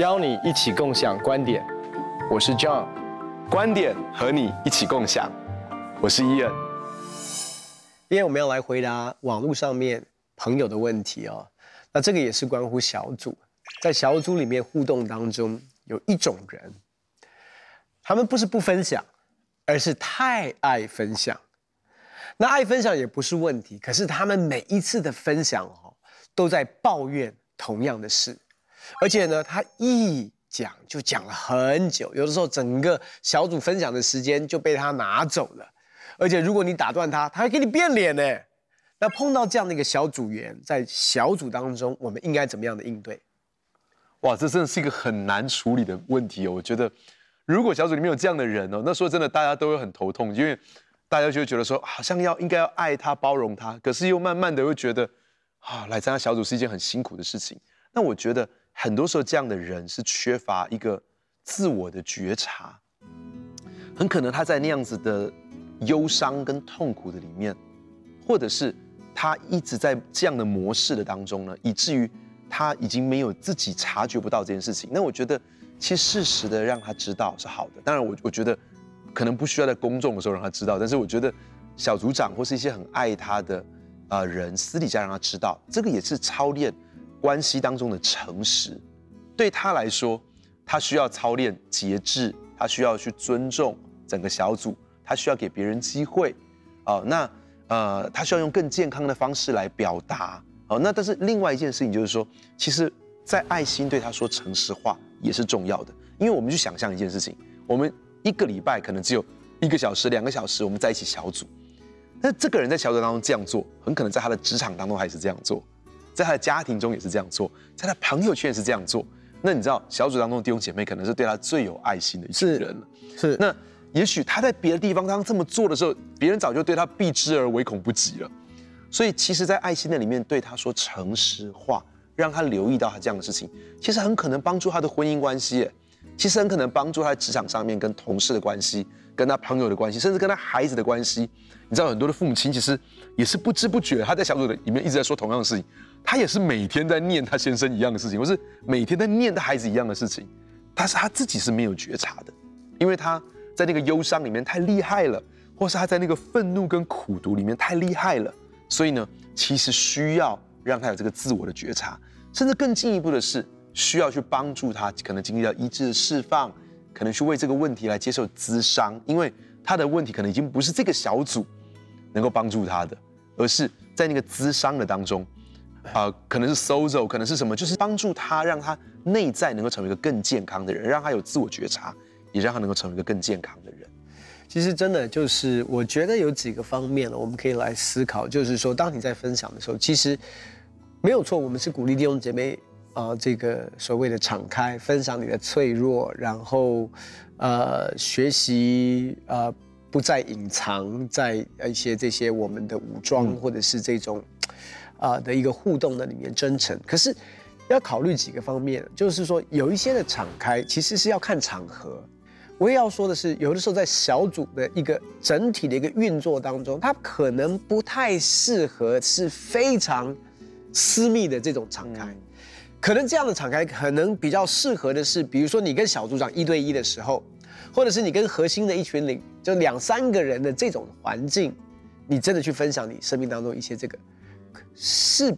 邀你一起共享观点。我是 John，观点和你一起共享。我是 Ian。今天我们要来回答网络上面朋友的问题哦。那这个也是关乎小组，在小组里面互动当中，有一种人，他们不是不分享，而是太爱分享。那爱分享也不是问题，可是他们每一次的分享哦，都在抱怨同样的事，而且呢，他一讲就讲了很久，有的时候整个小组分享的时间就被他拿走了，而且如果你打断他，他还给你变脸呢。那碰到这样的一个小组员，在小组当中，我们应该怎么样的应对？哇，这真的是一个很难处理的问题哦。我觉得，如果小组里面有这样的人哦，那说真的，大家都会很头痛，因为大家就会觉得说，好像要应该要爱他、包容他，可是又慢慢的又觉得，啊，来参加小组是一件很辛苦的事情。那我觉得，很多时候这样的人是缺乏一个自我的觉察，很可能他在那样子的忧伤跟痛苦的里面，或者是。他一直在这样的模式的当中呢，以至于他已经没有自己察觉不到这件事情。那我觉得，其实适时的让他知道是好的。当然我，我觉得可能不需要在公众的时候让他知道，但是我觉得小组长或是一些很爱他的啊人，私底下让他知道，这个也是操练关系当中的诚实。对他来说，他需要操练节制，他需要去尊重整个小组，他需要给别人机会啊。那。呃，他需要用更健康的方式来表达，哦，那但是另外一件事情就是说，其实，在爱心对他说诚实话也是重要的，因为我们去想象一件事情，我们一个礼拜可能只有一个小时、两个小时，我们在一起小组，那这个人在小组当中这样做，很可能在他的职场当中还是这样做，在他的家庭中也是这样做，在他朋友圈也是这样做，那你知道，小组当中的弟兄姐妹可能是对他最有爱心的一群人了，是，是那。也许他在别的地方，当这么做的时候，别人早就对他避之而唯恐不及了。所以，其实，在爱心的里面对他说诚实话，让他留意到他这样的事情，其实很可能帮助他的婚姻关系，其实很可能帮助他在职场上面跟同事的关系，跟他朋友的关系，甚至跟他孩子的关系。你知道，很多的父母亲其实也是不知不觉，他在小组的里面一直在说同样的事情，他也是每天在念他先生一样的事情，或是每天在念他孩子一样的事情，但是他自己是没有觉察的，因为他。在那个忧伤里面太厉害了，或是他在那个愤怒跟苦毒里面太厉害了，所以呢，其实需要让他有这个自我的觉察，甚至更进一步的是，需要去帮助他，可能经历到医治的释放，可能去为这个问题来接受咨商，因为他的问题可能已经不是这个小组能够帮助他的，而是在那个咨商的当中，啊、呃，可能是 sozo，可能是什么，就是帮助他，让他内在能够成为一个更健康的人，让他有自我觉察。也让他能够成为一个更健康的人。其实真的就是，我觉得有几个方面呢我们可以来思考。就是说，当你在分享的时候，其实没有错，我们是鼓励弟兄姐妹啊、呃，这个所谓的敞开，分享你的脆弱，然后呃，学习呃，不再隐藏在一些这些我们的武装、嗯、或者是这种啊、呃、的一个互动的里面真诚。可是要考虑几个方面，就是说有一些的敞开，其实是要看场合。我也要说的是，有的时候在小组的一个整体的一个运作当中，它可能不太适合是非常私密的这种敞开。可能这样的敞开，可能比较适合的是，比如说你跟小组长一对一的时候，或者是你跟核心的一群领，就两三个人的这种环境，你真的去分享你生命当中一些这个是。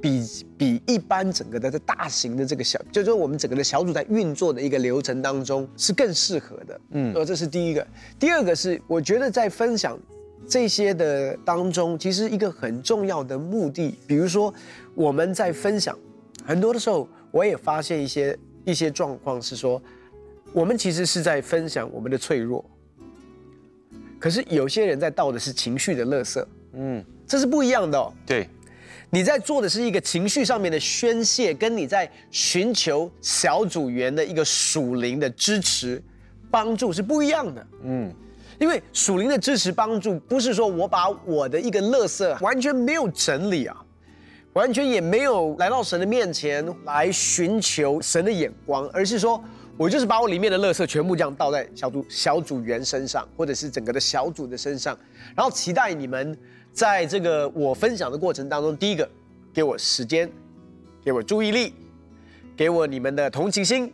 比比一般整个的这大型的这个小，就是说我们整个的小组在运作的一个流程当中是更适合的，嗯，呃，这是第一个。第二个是我觉得在分享这些的当中，其实一个很重要的目的，比如说我们在分享很多的时候，我也发现一些一些状况是说，我们其实是在分享我们的脆弱，可是有些人在倒的是情绪的垃圾，嗯，这是不一样的哦，对。你在做的是一个情绪上面的宣泄，跟你在寻求小组员的一个属灵的支持、帮助是不一样的。嗯，因为属灵的支持帮助不是说我把我的一个垃圾完全没有整理啊，完全也没有来到神的面前来寻求神的眼光，而是说我就是把我里面的垃圾全部这样倒在小组小组员身上，或者是整个的小组的身上，然后期待你们。在这个我分享的过程当中，第一个，给我时间，给我注意力；给我你们的同情心。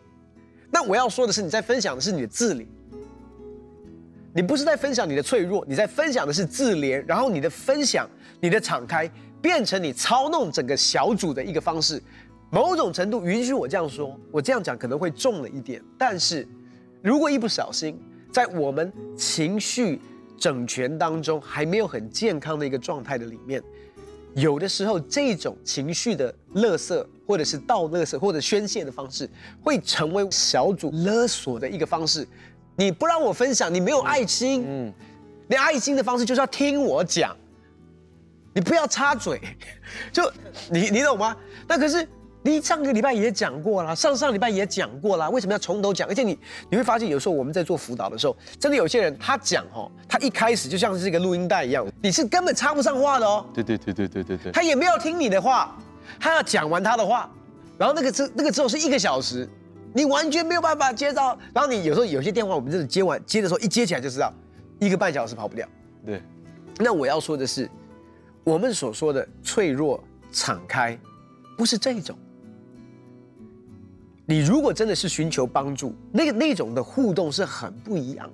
那我要说的是，你在分享的是你的自怜，你不是在分享你的脆弱，你在分享的是自怜。然后你的分享、你的敞开，变成你操弄整个小组的一个方式。某种程度允许我这样说，我这样讲可能会重了一点，但是如果一不小心，在我们情绪整全当中还没有很健康的一个状态的里面，有的时候这种情绪的勒色，或者是倒勒色，或者宣泄的方式，会成为小组勒索的一个方式。你不让我分享，你没有爱心，嗯，你爱心的方式就是要听我讲，你不要插嘴，就你你懂吗？那可是。你上个礼拜也讲过了，上上礼拜也讲过了，为什么要从头讲？而且你你会发现，有时候我们在做辅导的时候，真的有些人他讲哦，他一开始就像是一个录音带一样，你是根本插不上话的哦。对对对对对对对。他也没有听你的话，他要讲完他的话，然后那个之那个之后是一个小时，你完全没有办法接到。然后你有时候有些电话，我们真的接完接的时候，一接起来就知道，一个半小时跑不掉。对。那我要说的是，我们所说的脆弱敞开，不是这种。你如果真的是寻求帮助，那个那种的互动是很不一样的。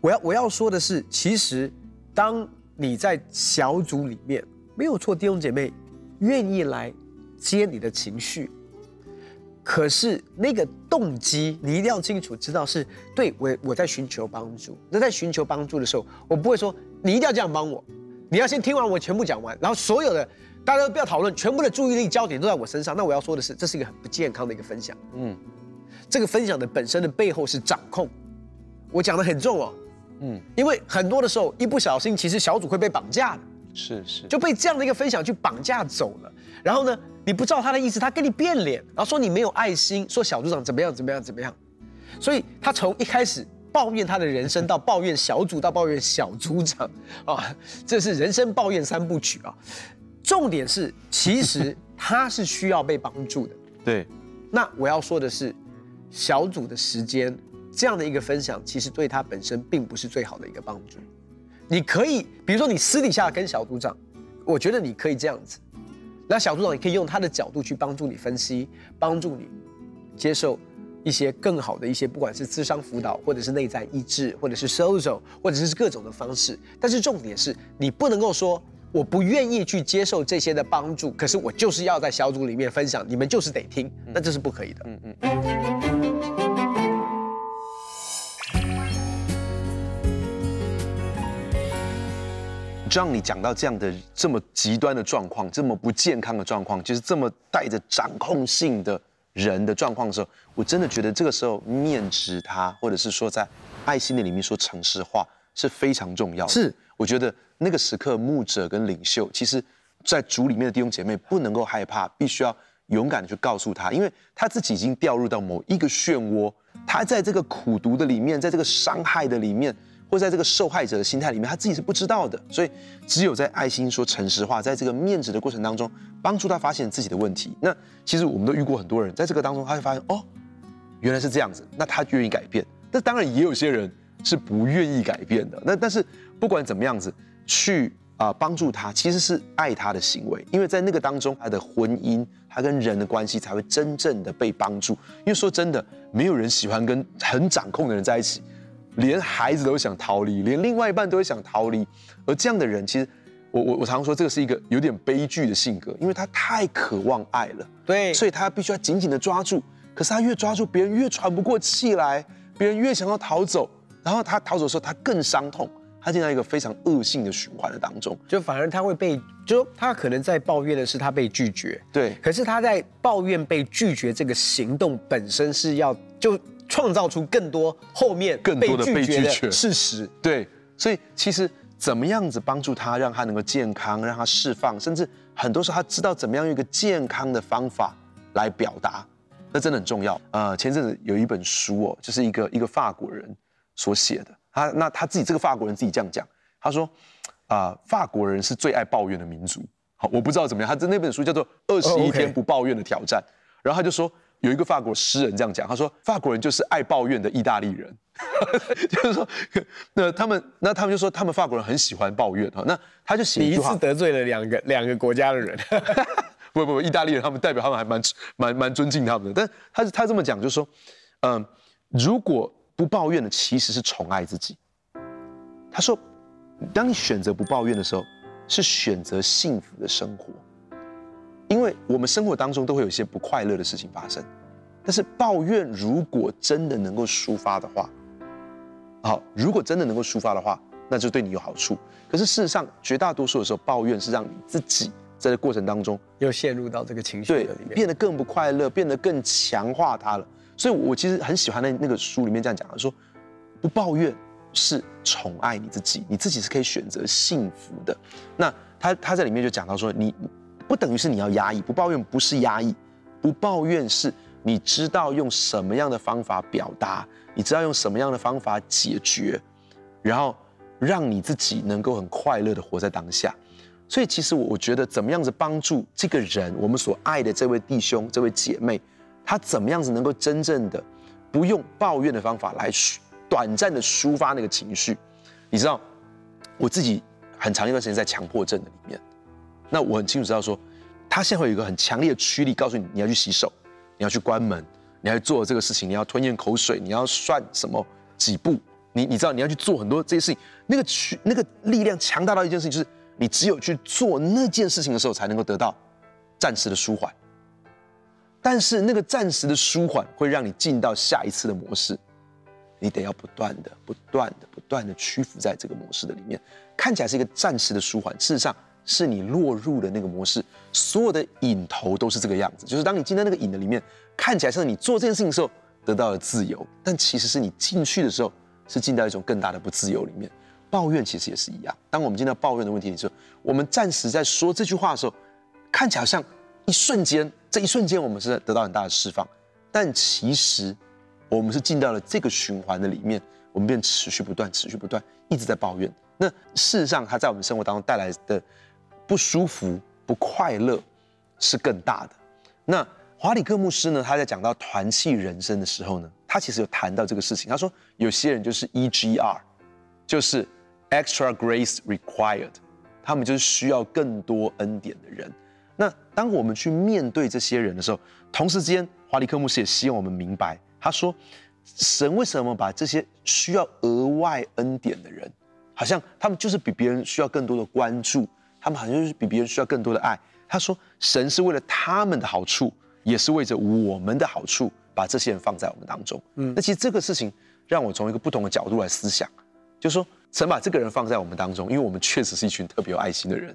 我要我要说的是，其实当你在小组里面没有错，弟兄姐妹愿意来接你的情绪，可是那个动机你一定要清楚知道是对我我在寻求帮助。那在寻求帮助的时候，我不会说你一定要这样帮我，你要先听完我全部讲完，然后所有的。大家都不要讨论，全部的注意力焦点都在我身上。那我要说的是，这是一个很不健康的一个分享。嗯，这个分享的本身的背后是掌控，我讲的很重哦。嗯，因为很多的时候一不小心，其实小组会被绑架的。是是，就被这样的一个分享去绑架走了。然后呢，你不知道他的意思，他跟你变脸，然后说你没有爱心，说小组长怎么样怎么样怎么样。所以他从一开始抱怨他的人生，到抱怨小组，到抱怨小组长啊，这是人生抱怨三部曲啊。重点是，其实 他是需要被帮助的。对，那我要说的是，小组的时间这样的一个分享，其实对他本身并不是最好的一个帮助。你可以，比如说你私底下跟小组长，我觉得你可以这样子，那小组长也可以用他的角度去帮助你分析，帮助你接受一些更好的一些，不管是智商辅导，或者是内在医治，或者是 social，或者是各种的方式。但是重点是你不能够说。我不愿意去接受这些的帮助，可是我就是要在小组里面分享，你们就是得听，那这是不可以的。嗯嗯。让你讲到这样的这么极端的状况，这么不健康的状况，就是这么带着掌控性的人的状况的时候，我真的觉得这个时候面质他，或者是说在爱心的里面说诚实话是非常重要的。是，我觉得。那个时刻，牧者跟领袖，其实，在主里面的弟兄姐妹不能够害怕，必须要勇敢的去告诉他，因为他自己已经掉入到某一个漩涡，他在这个苦毒的里面，在这个伤害的里面，或在这个受害者的心态里面，他自己是不知道的。所以，只有在爱心说诚实话，在这个面子的过程当中，帮助他发现自己的问题。那其实我们都遇过很多人，在这个当中，他会发现哦，原来是这样子，那他愿意改变。但当然，也有些人是不愿意改变的。那但是不管怎么样子。去啊，帮助他，其实是爱他的行为，因为在那个当中，他的婚姻，他跟人的关系才会真正的被帮助。因为说真的，没有人喜欢跟很掌控的人在一起，连孩子都想逃离，连另外一半都会想逃离。而这样的人，其实我我我常常说，这个是一个有点悲剧的性格，因为他太渴望爱了，对，所以他必须要紧紧的抓住。可是他越抓住，别人越喘不过气来，别人越想要逃走，然后他逃走的时候，他更伤痛。他进到一个非常恶性的循环的当中，就反而他会被，就他可能在抱怨的是他被拒绝，对，可是他在抱怨被拒绝这个行动本身是要就创造出更多后面更多的被拒绝的事实，对，所以其实怎么样子帮助他，让他能够健康，让他释放，甚至很多时候他知道怎么样用一个健康的方法来表达，那真的很重要。呃，前阵子有一本书哦，就是一个一个法国人所写的。他那他自己这个法国人自己这样讲，他说，啊、呃，法国人是最爱抱怨的民族。好，我不知道怎么样，他的那本书叫做《二十一天不抱怨的挑战》，然后他就说有一个法国诗人这样讲，他说法国人就是爱抱怨的意大利人，就是说，那他们那他们就说他们法国人很喜欢抱怨哈，那他就写一句话，你一次得罪了两个两个国家的人，不不不，意大利人他们代表他们还蛮蛮蛮尊敬他们的。但他他这么讲，就是说，嗯，如果不抱怨的其实是宠爱自己。他说，当你选择不抱怨的时候，是选择幸福的生活。因为我们生活当中都会有一些不快乐的事情发生，但是抱怨如果真的能够抒发的话，好，如果真的能够抒发的话，那就对你有好处。可是事实上，绝大多数的时候，抱怨是让你自己在这过程当中又陷入到这个情绪对里面，变得更不快乐，变得更强化它了。所以，我其实很喜欢那那个书里面这样讲的，说不抱怨是宠爱你自己，你自己是可以选择幸福的。那他他在里面就讲到说，你。不等于是你要压抑，不抱怨不是压抑，不抱怨是你知道用什么样的方法表达，你知道用什么样的方法解决，然后让你自己能够很快乐的活在当下。所以其实我我觉得怎么样子帮助这个人，我们所爱的这位弟兄、这位姐妹，他怎么样子能够真正的不用抱怨的方法来短暂的抒发那个情绪？你知道，我自己很长一段时间在强迫症的里面。那我很清楚知道说，他现在会有一个很强烈的驱力，告诉你你要去洗手，你要去关门，你要去做这个事情，你要吞咽口水，你要算什么几步，你你知道你要去做很多这些事情，那个驱那个力量强大到一件事情，就是你只有去做那件事情的时候，才能够得到暂时的舒缓。但是那个暂时的舒缓会让你进到下一次的模式，你得要不断的、不断的、不断的屈服在这个模式的里面，看起来是一个暂时的舒缓，事实上。是你落入的那个模式，所有的瘾头都是这个样子。就是当你进到那个瘾的里面，看起来是你做这件事情的时候得到了自由，但其实是你进去的时候是进到一种更大的不自由里面。抱怨其实也是一样。当我们进到抱怨的问题的时候，我们暂时在说这句话的时候，看起来好像一瞬间，这一瞬间我们是得到很大的释放，但其实我们是进到了这个循环的里面，我们便持续不断、持续不断，一直在抱怨。那事实上，它在我们生活当中带来的。不舒服、不快乐是更大的。那华里克牧师呢？他在讲到团契人生的时候呢，他其实有谈到这个事情。他说，有些人就是 EGR，就是 Extra Grace Required，他们就是需要更多恩典的人。那当我们去面对这些人的时候，同时之间，华里克牧师也希望我们明白，他说，神为什么把这些需要额外恩典的人，好像他们就是比别人需要更多的关注。他们好像就是比别人需要更多的爱。他说，神是为了他们的好处，也是为着我们的好处，把这些人放在我们当中。嗯，那其实这个事情让我从一个不同的角度来思想，就是说，神把这个人放在我们当中，因为我们确实是一群特别有爱心的人，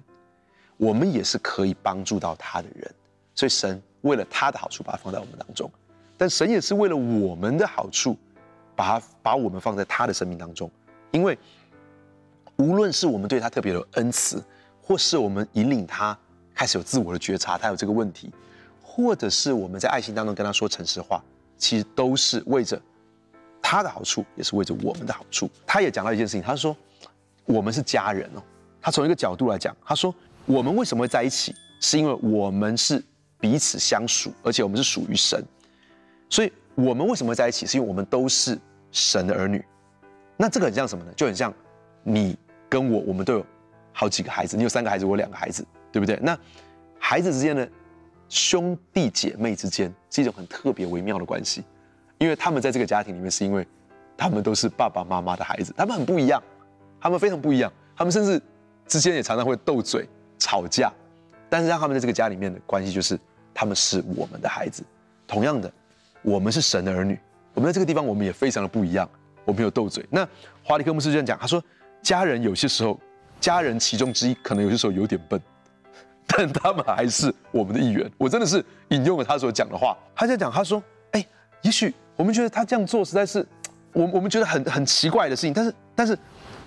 我们也是可以帮助到他的人，所以神为了他的好处把他放在我们当中，但神也是为了我们的好处，把他把我们放在他的生命当中，因为无论是我们对他特别有恩慈。或是我们引领他开始有自我的觉察，他有这个问题，或者是我们在爱心当中跟他说诚实话，其实都是为着他的好处，也是为着我们的好处。他也讲到一件事情，他说我们是家人哦。他从一个角度来讲，他说我们为什么会在一起，是因为我们是彼此相属，而且我们是属于神。所以我们为什么会在一起，是因为我们都是神的儿女。那这个很像什么呢？就很像你跟我，我们都有。好几个孩子，你有三个孩子，我两个孩子，对不对？那孩子之间的兄弟姐妹之间是一种很特别微妙的关系，因为他们在这个家庭里面，是因为他们都是爸爸妈妈的孩子，他们很不一样，他们非常不一样，他们甚至之间也常常会斗嘴、吵架，但是让他们在这个家里面的关系就是他们是我们的孩子。同样的，我们是神的儿女，我们在这个地方我们也非常的不一样，我们有斗嘴。那华里克牧师这样讲，他说家人有些时候。家人其中之一可能有些时候有点笨，但他们还是我们的一员。我真的是引用了他所讲的话，他在讲，他说：“哎，也许我们觉得他这样做实在是，我我们觉得很很奇怪的事情。但是，但是，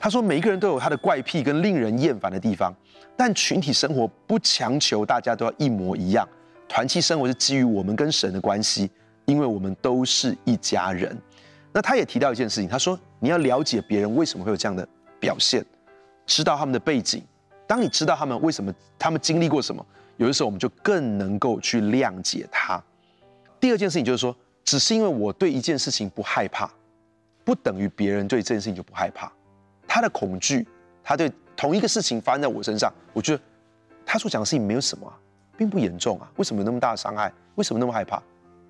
他说每一个人都有他的怪癖跟令人厌烦的地方，但群体生活不强求大家都要一模一样。团契生活是基于我们跟神的关系，因为我们都是一家人。那他也提到一件事情，他说你要了解别人为什么会有这样的表现。”知道他们的背景，当你知道他们为什么，他们经历过什么，有的时候我们就更能够去谅解他。第二件事情就是说，只是因为我对一件事情不害怕，不等于别人对这件事情就不害怕。他的恐惧，他对同一个事情发生在我身上，我觉得他所讲的事情没有什么啊，并不严重啊，为什么有那么大的伤害？为什么那么害怕？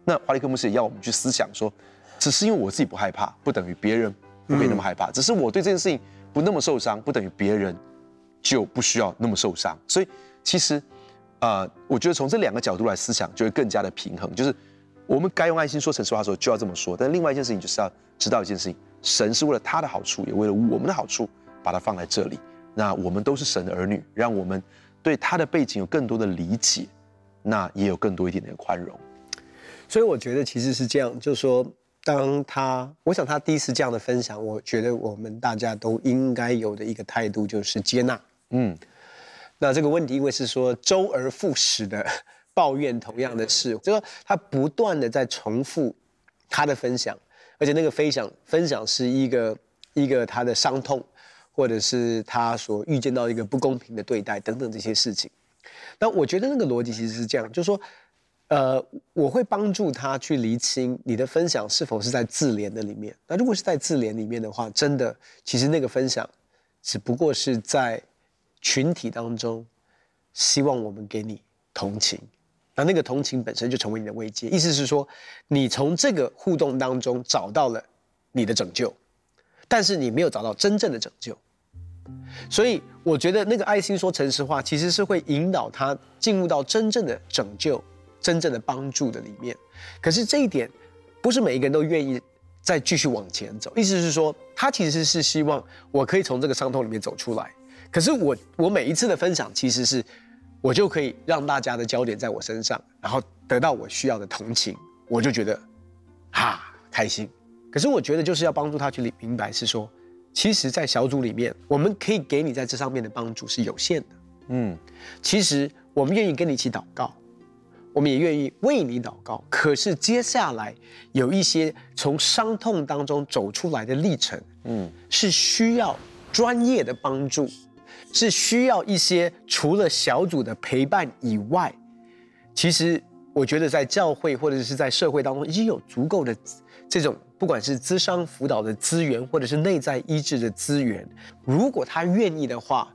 那华理克牧师也要我们去思想说，只是因为我自己不害怕，不等于别人不会那么害怕。只是我对这件事情不那么受伤，不等于别人就不需要那么受伤。所以其实，呃，我觉得从这两个角度来思想，就会更加的平衡。就是我们该用爱心说城市话的时候，就要这么说。但另外一件事情，就是要知道一件事情：神是为了他的好处，也为了我们的好处，把它放在这里。那我们都是神的儿女，让我们对他的背景有更多的理解，那也有更多一点点宽容。所以我觉得其实是这样，就是说，当他，我想他第一次这样的分享，我觉得我们大家都应该有的一个态度就是接纳。嗯，那这个问题因为是说周而复始的抱怨同样的事，就说他不断的在重复他的分享，而且那个分享分享是一个一个他的伤痛。或者是他所遇见到一个不公平的对待等等这些事情，那我觉得那个逻辑其实是这样，就是说，呃，我会帮助他去厘清你的分享是否是在自怜的里面。那如果是在自怜里面的话，真的，其实那个分享只不过是在群体当中，希望我们给你同情，那那个同情本身就成为你的慰藉。意思是说，你从这个互动当中找到了你的拯救。但是你没有找到真正的拯救，所以我觉得那个爱心说诚实话，其实是会引导他进入到真正的拯救、真正的帮助的里面。可是这一点，不是每一个人都愿意再继续往前走。意思是说，他其实是希望我可以从这个伤痛里面走出来。可是我我每一次的分享，其实是我就可以让大家的焦点在我身上，然后得到我需要的同情，我就觉得哈开心。可是我觉得就是要帮助他去理明白，是说，其实，在小组里面，我们可以给你在这上面的帮助是有限的。嗯，其实我们愿意跟你一起祷告，我们也愿意为你祷告。可是接下来有一些从伤痛当中走出来的历程，嗯，是需要专业的帮助，是需要一些除了小组的陪伴以外，其实我觉得在教会或者是在社会当中已经有足够的这种。不管是资商辅导的资源，或者是内在医治的资源，如果他愿意的话，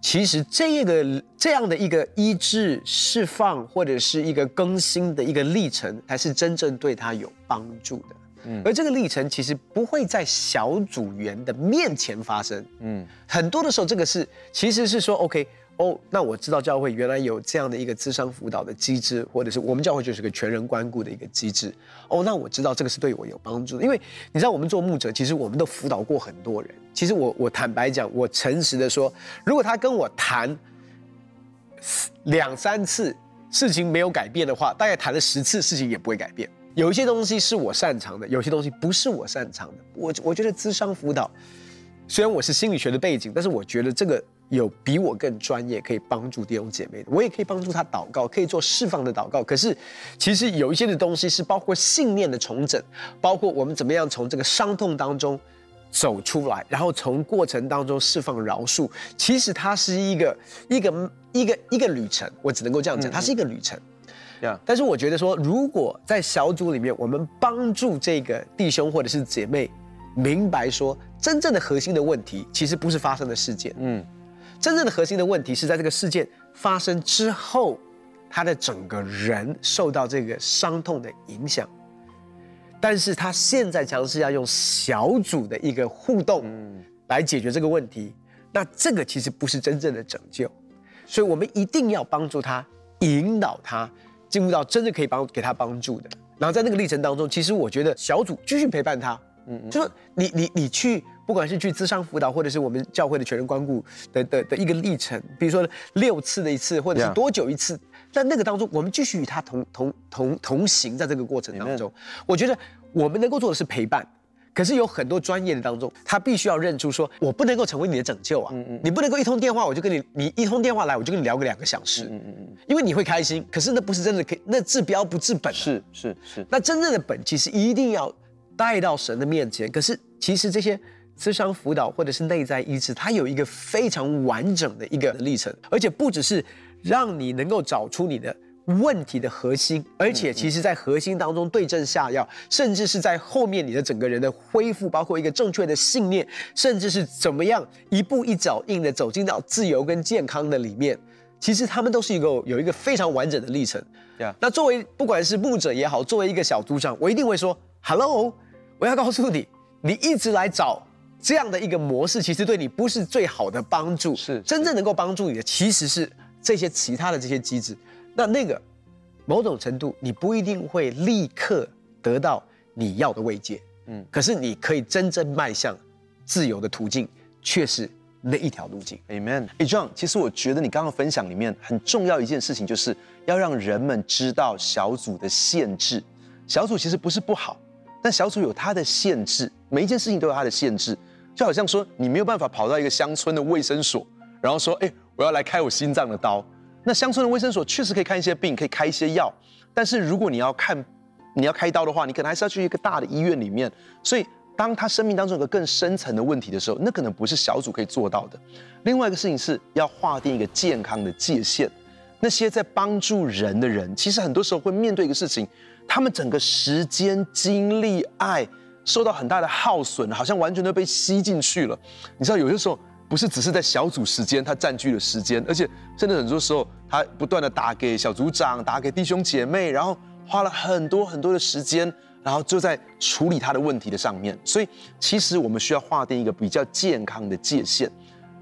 其实这个这样的一个医治、释放，或者是一个更新的一个历程，才是真正对他有帮助的。嗯，而这个历程其实不会在小组员的面前发生。嗯，很多的时候，这个是其实是说，OK。哦，那我知道教会原来有这样的一个咨商辅导的机制，或者是我们教会就是个全人关顾的一个机制。哦，那我知道这个是对我有帮助的，因为你知道我们做牧者，其实我们都辅导过很多人。其实我我坦白讲，我诚实的说，如果他跟我谈两三次事情没有改变的话，大概谈了十次事情也不会改变。有一些东西是我擅长的，有些东西不是我擅长的。我我觉得咨商辅导，虽然我是心理学的背景，但是我觉得这个。有比我更专业可以帮助弟兄姐妹的，我也可以帮助他祷告，可以做释放的祷告。可是，其实有一些的东西是包括信念的重整，包括我们怎么样从这个伤痛当中走出来，然后从过程当中释放饶恕。其实它是一个一个一个一个旅程，我只能够这样讲，它是一个旅程。Yeah. 但是我觉得说，如果在小组里面，我们帮助这个弟兄或者是姐妹明白说，真正的核心的问题其实不是发生的事件。嗯。真正的核心的问题是在这个事件发生之后，他的整个人受到这个伤痛的影响，但是他现在尝试要用小组的一个互动来解决这个问题，那这个其实不是真正的拯救，所以我们一定要帮助他，引导他进入到真的可以帮给他帮助的。然后在那个历程当中，其实我觉得小组继续陪伴他，嗯，就是你你你去。不管是去咨商辅导，或者是我们教会的全人关顾的的的一个历程，比如说六次的一次，或者是多久一次，在那个当中，我们继续与他同同同同行，在这个过程当中，我觉得我们能够做的是陪伴。可是有很多专业的当中，他必须要认出说，我不能够成为你的拯救啊，你不能够一通电话我就跟你，你一通电话来我就跟你聊个两个小时，嗯嗯嗯，因为你会开心，可是那不是真的可以，那治标不治本，是是是，那真正的本其实一定要带到神的面前，可是其实这些。智商辅导或者是内在医治，它有一个非常完整的一个历程，而且不只是让你能够找出你的问题的核心，而且其实在核心当中对症下药，甚至是在后面你的整个人的恢复，包括一个正确的信念，甚至是怎么样一步一脚印的走进到自由跟健康的里面，其实他们都是一个有一个非常完整的历程。Yeah. 那作为不管是牧者也好，作为一个小组长，我一定会说：“Hello，我要告诉你，你一直来找这样的一个模式，其实对你不是最好的帮助。是，是真正能够帮助你的，其实是这些其他的这些机制。那那个某种程度，你不一定会立刻得到你要的慰藉，嗯，可是你可以真正迈向自由的途径，却是。”那一条路径，Amen。哎，John，其实我觉得你刚刚分享里面很重要一件事情，就是要让人们知道小组的限制。小组其实不是不好，但小组有它的限制，每一件事情都有它的限制。就好像说，你没有办法跑到一个乡村的卫生所，然后说，哎，我要来开我心脏的刀。那乡村的卫生所确实可以看一些病，可以开一些药，但是如果你要看，你要开刀的话，你可能还是要去一个大的医院里面。所以。当他生命当中有个更深层的问题的时候，那可能不是小组可以做到的。另外一个事情是要划定一个健康的界限。那些在帮助人的人，其实很多时候会面对一个事情，他们整个时间、精力、爱受到很大的耗损，好像完全都被吸进去了。你知道，有些时候不是只是在小组时间他占据了时间，而且甚至很多时候他不断的打给小组长、打给弟兄姐妹，然后花了很多很多的时间。然后就在处理他的问题的上面，所以其实我们需要划定一个比较健康的界限。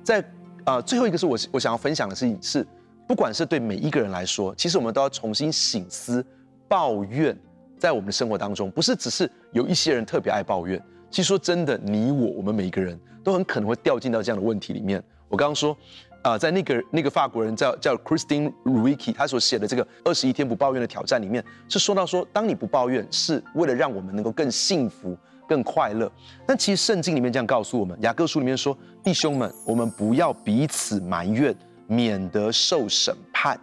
在呃最后一个是我我想要分享的事情是，不管是对每一个人来说，其实我们都要重新醒思，抱怨在我们的生活当中，不是只是有一些人特别爱抱怨。其实说真的，你我我们每一个人都很可能会掉进到这样的问题里面。我刚刚说。啊、在那个那个法国人叫叫 Christine Ruicki，他所写的这个二十一天不抱怨的挑战里面，是说到说，当你不抱怨，是为了让我们能够更幸福、更快乐。但其实圣经里面这样告诉我们，雅各书里面说，弟兄们，我们不要彼此埋怨，免得受审判。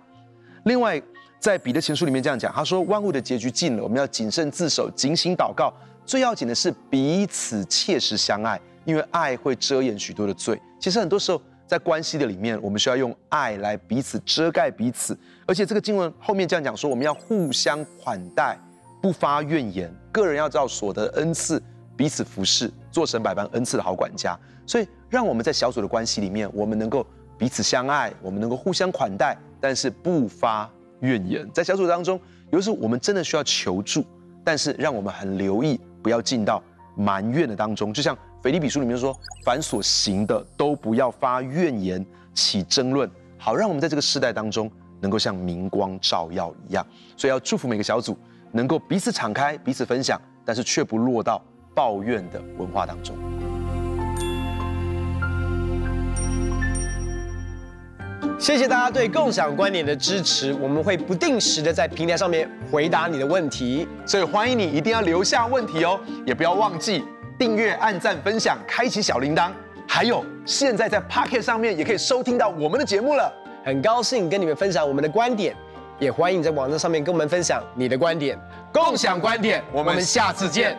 另外，在彼得前书里面这样讲，他说，万物的结局近了，我们要谨慎自守，警醒祷告。最要紧的是彼此切实相爱，因为爱会遮掩许多的罪。其实很多时候。在关系的里面，我们需要用爱来彼此遮盖彼此，而且这个经文后面这样讲说，我们要互相款待，不发怨言，个人要照所得恩赐彼此服侍，做神百般恩赐的好管家。所以，让我们在小组的关系里面，我们能够彼此相爱，我们能够互相款待，但是不发怨言。在小组当中，有时候我们真的需要求助，但是让我们很留意，不要进到埋怨的当中，就像。腓立比书里面说：“凡所行的，都不要发怨言，起争论，好让我们在这个世代当中能够像明光照耀一样。所以要祝福每个小组能够彼此敞开，彼此分享，但是却不落到抱怨的文化当中。”谢谢大家对共享观点的支持，我们会不定时的在平台上面回答你的问题，所以欢迎你一定要留下问题哦，也不要忘记。订阅、按赞、分享、开启小铃铛，还有现在在 Pocket 上面也可以收听到我们的节目了。很高兴跟你们分享我们的观点，也欢迎你在网站上面跟我们分享你的观点，共享观点。我们下次见。